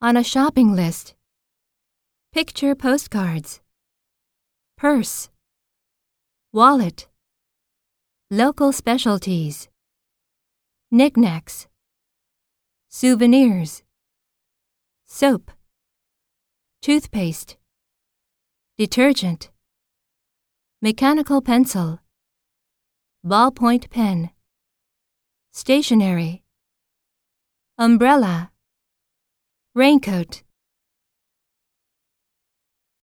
On a shopping list. Picture postcards. Purse. Wallet. Local specialties. Knickknacks. Souvenirs. Soap. Toothpaste. Detergent. Mechanical pencil. Ballpoint pen. Stationery. Umbrella. Raincoat.